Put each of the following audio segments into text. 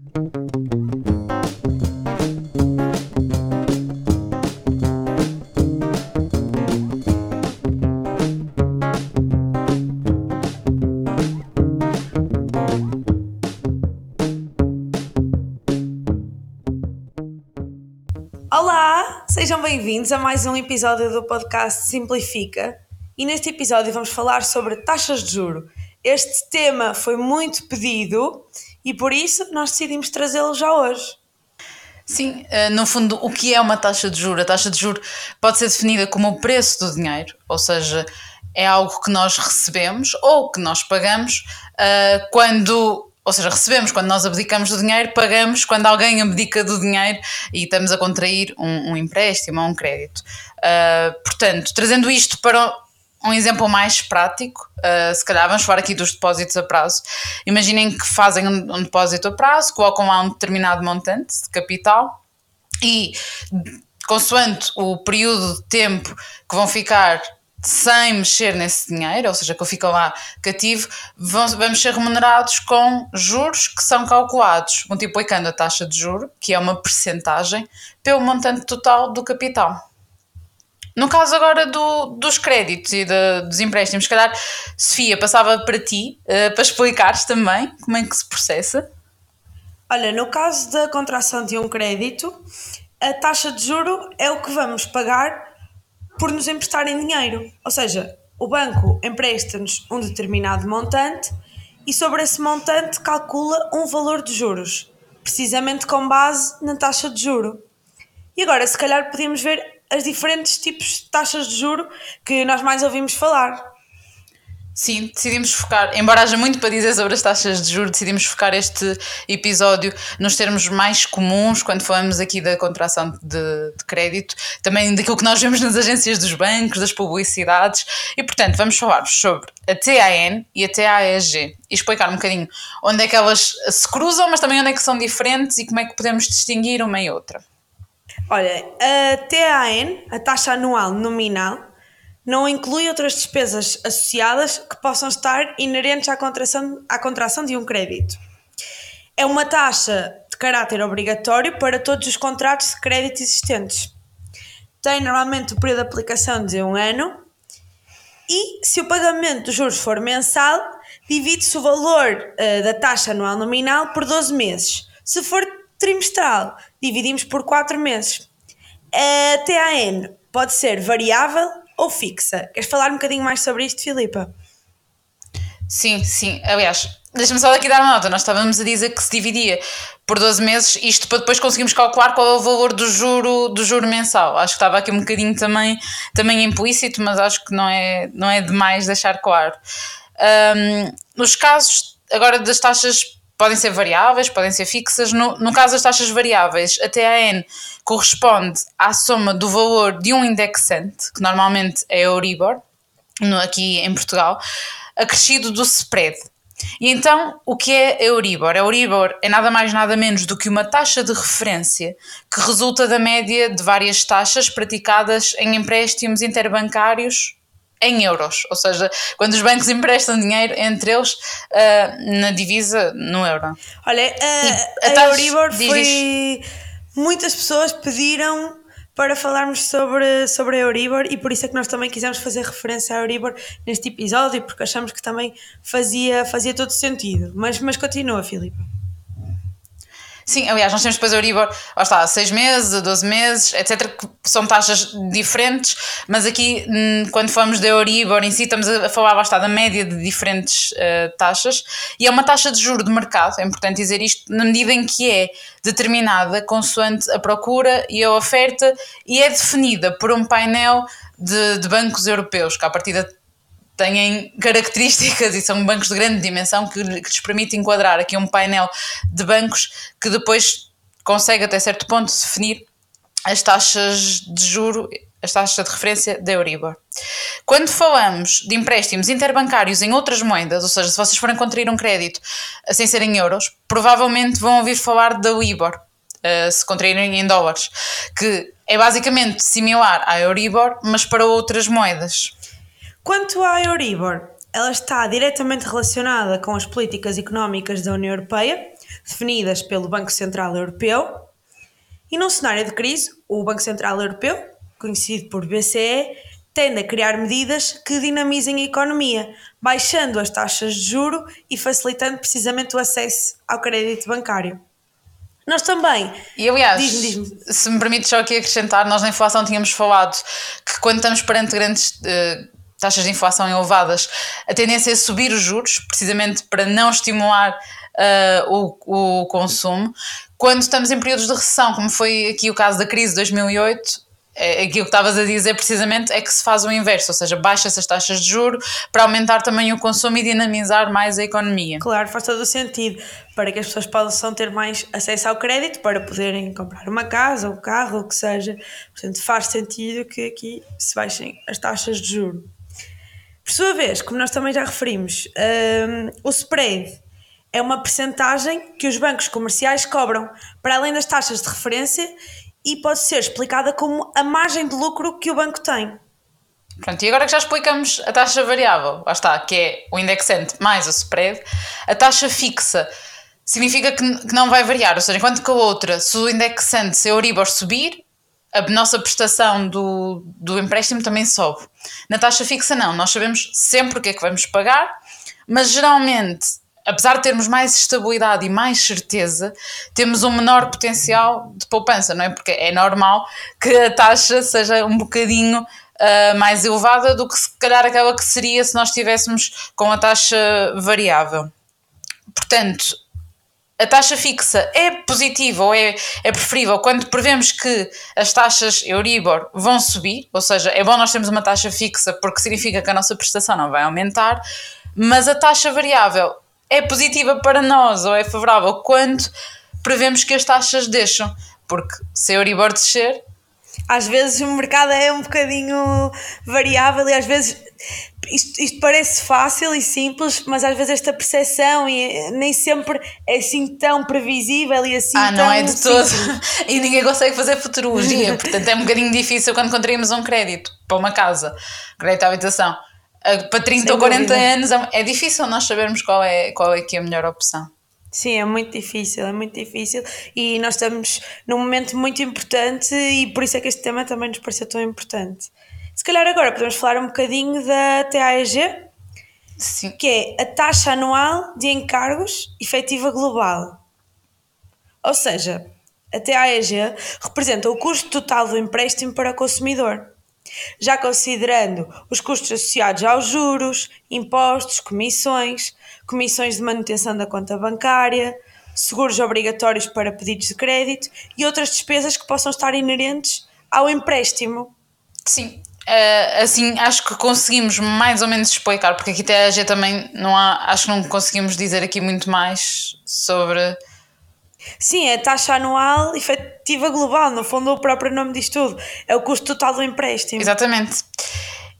Olá, sejam bem-vindos a mais um episódio do podcast Simplifica. E neste episódio vamos falar sobre taxas de juro. Este tema foi muito pedido e por isso nós decidimos trazê-lo já hoje. Sim, eh, no fundo, o que é uma taxa de juro? A taxa de juro pode ser definida como o preço do dinheiro, ou seja, é algo que nós recebemos ou que nós pagamos uh, quando, ou seja, recebemos quando nós abdicamos do dinheiro, pagamos quando alguém abdica do dinheiro e estamos a contrair um, um empréstimo ou um crédito. Uh, portanto, trazendo isto para um exemplo mais prático, uh, se calhar vamos falar aqui dos depósitos a prazo. Imaginem que fazem um, um, depósito a prazo, colocam lá um determinado montante de capital e, consoante o período de tempo que vão ficar sem mexer nesse dinheiro, ou seja, que eu fico lá cativo, vão, vamos ser remunerados com juros que são calculados, multiplicando a taxa de juro, que é uma percentagem, pelo montante total do capital. No caso agora do, dos créditos e de, dos empréstimos, se calhar, Sofia, passava para ti, uh, para explicares também como é que se processa. Olha, no caso da contração de um crédito, a taxa de juro é o que vamos pagar por nos emprestarem dinheiro. Ou seja, o banco empresta-nos um determinado montante e sobre esse montante calcula um valor de juros, precisamente com base na taxa de juro. E agora, se calhar, podíamos ver as diferentes tipos de taxas de juro que nós mais ouvimos falar. Sim, decidimos focar, embora haja muito para dizer sobre as taxas de juros, decidimos focar este episódio nos termos mais comuns quando falamos aqui da contração de, de, crédito, também daquilo que nós vemos nas agências dos bancos, das publicidades, e portanto vamos falar sobre a TAN e a TAEG e explicar um bocadinho onde é que elas se cruzam, mas também onde é que são diferentes e como é que podemos distinguir uma e outra. Olha, a TAN, a taxa anual nominal, não inclui outras despesas associadas que possam estar inerentes à contração, à contração de um crédito. É uma taxa de caráter obrigatório para todos os contratos de crédito existentes. Tem normalmente o período de aplicação de um ano e, se o pagamento dos juros for mensal, divide-se o valor uh, da taxa anual nominal por 12 meses. Se for trimestral, dividimos por 4 meses. A TAN pode ser variável ou fixa. Queres falar um bocadinho mais sobre isto, Filipa? Sim, sim. Aliás, deixa-me só daqui dar uma nota. Nós estávamos a dizer que se dividia por 12 meses, isto para depois conseguirmos calcular qual é o valor do juro, do juro mensal. Acho que estava aqui um bocadinho também, também implícito, mas acho que não é, não é demais deixar claro. Um, nos casos agora das taxas podem ser variáveis, podem ser fixas. No, no caso das taxas variáveis, a TAN corresponde à soma do valor de um indexante, que normalmente é Euribor, no, aqui em Portugal, acrescido do spread. E então, o que é Euribor? Euribor é nada mais nada menos do que uma taxa de referência que resulta da média de várias taxas praticadas em empréstimos interbancários em euros, ou seja, quando os bancos emprestam dinheiro entre eles uh, na divisa no euro. Olha, uh, a, a Euribor foi. Muitas pessoas pediram para falarmos sobre, sobre a Euribor e por isso é que nós também quisemos fazer referência à Euribor neste episódio, porque achamos que também fazia, fazia todo sentido. Mas, mas continua, Filipe. Sim, aliás, nós temos depois a Euribor, lá está, 6 meses, a 12 meses, etc., que são taxas diferentes, mas aqui, hum, quando falamos da Euribor em si, estamos a falar, lá está, da média de diferentes uh, taxas, e é uma taxa de juro de mercado, é importante dizer isto, na medida em que é determinada consoante a procura e a oferta, e é definida por um painel de, de bancos europeus, que a partir da têm características e são bancos de grande dimensão que, que lhes permite enquadrar aqui um painel de bancos que depois consegue até certo ponto definir as taxas de juro, as taxas de referência da Euribor. Quando falamos de empréstimos interbancários em outras moedas, ou seja, se vocês forem contrair um crédito sem ser em euros, provavelmente vão ouvir falar da Euribor, uh, se contraírem em dólares, que é basicamente similar à Euribor, mas para outras moedas. Quanto à Euribor, ela está diretamente relacionada com as políticas económicas da União Europeia, definidas pelo Banco Central Europeu. E num cenário de crise, o Banco Central Europeu, conhecido por BCE, tende a criar medidas que dinamizem a economia, baixando as taxas de juro e facilitando precisamente o acesso ao crédito bancário. Nós também. E aliás, Diz-me, diz-me. se me permite só aqui acrescentar, nós na inflação tínhamos falado que quando estamos perante grandes eh, taxas de inflação elevadas, a tendência é subir os juros, precisamente para não estimular eh, o, o consumo. Quando estamos em períodos de recessão, como foi aqui o caso da crise de 2008, é, aquilo que estavas a dizer precisamente é que se faz o inverso, ou seja, baixa-se as taxas de juro para aumentar também o consumo e dinamizar mais a economia. Claro, faz todo o sentido para que as pessoas possam ter mais acesso ao crédito para poderem comprar uma casa, um carro, o que seja. Portanto, faz sentido que aqui se baixem as taxas de juro. Por sua vez, como nós também já referimos, hum, o spread é uma percentagem que os bancos comerciais cobram para além das taxas de referência e pode ser explicada como a margem de lucro que o banco tem. Pronto, e agora que já explicamos a taxa variável, lá está, que é o indexante mais o spread, a taxa fixa significa que, que não vai variar, ou seja, enquanto que a outra, se o indexante, se a Euribor subir, a nossa prestação do, do empréstimo também sobe. Na taxa fixa não, nós sabemos sempre o que é que vamos pagar, mas geralmente apesar de termos mais estabilidade e mais certeza, temos um menor potencial de poupança, não é? Porque é normal que a taxa seja um bocadinho uh, mais elevada do que se calhar aquela que seria se nós estivéssemos com a taxa variável. Portanto, a taxa fixa é positiva ou é, é preferível quando prevemos que as taxas Euribor vão subir, ou seja, é bom nós termos uma taxa fixa porque significa que a nossa prestação não vai aumentar, mas a taxa variável é positiva para nós ou é favorável quando prevemos que as taxas deixam. Porque se a Euribor descer. Às vezes o mercado é um bocadinho variável e às vezes isto, isto parece fácil e simples, mas às vezes esta percepção e nem sempre é assim tão previsível e assim ah, tão não é de todo. e ninguém consegue fazer futurologia, portanto é um bocadinho difícil quando contraímos um crédito para uma casa, crédito à habitação Uh, para 30 Sem ou 40 dúvida. anos é- é difícil nós sabermos qual é, qual é que é a melhor opção. Sim, é muito difícil, é muito difícil e nós estamos num momento muito importante e por isso é que este tema também nos pareceu tão importante. Se calhar agora podemos falar um bocadinho da TAEG, Sim. que é a taxa anual de encargos efetiva global. Ou seja, a TAEG representa o custo total do empréstimo para o consumidor, já considerando os custos associados aos juros, impostos, comissões, comissões de manutenção da conta bancária, seguros obrigatórios para pedidos de crédito e outras despesas que possam estar inerentes ao empréstimo. Sim. Uh, assim, acho que conseguimos mais ou menos explicar, porque aqui até a G também não há, acho que não conseguimos dizer aqui muito mais sobre. Sim, é a taxa anual efetiva global, no fundo o próprio nome diz tudo, é o custo total do empréstimo. Exatamente.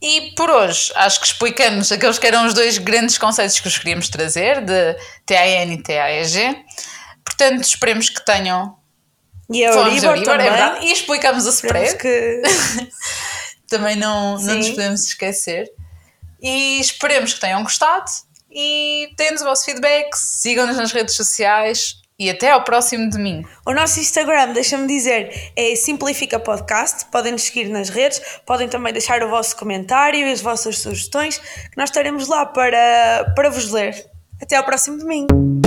E por hoje, acho que explicamos aqueles que eram os dois grandes conceitos que os queríamos trazer, de TAN e TAEG. Portanto, esperemos que tenham. E a Euribor Euribor, é também. verdade. E explicamos o Esperemos spread. que... também não, não nos podemos esquecer. E esperemos que tenham gostado e deem-nos o vosso feedback, sigam-nos nas redes sociais e até ao próximo domingo. O nosso Instagram, deixa-me dizer, é Simplifica Podcast. Podem nos seguir nas redes, podem também deixar o vosso comentário e as vossas sugestões, que nós estaremos lá para, para vos ler. Até ao próximo domingo.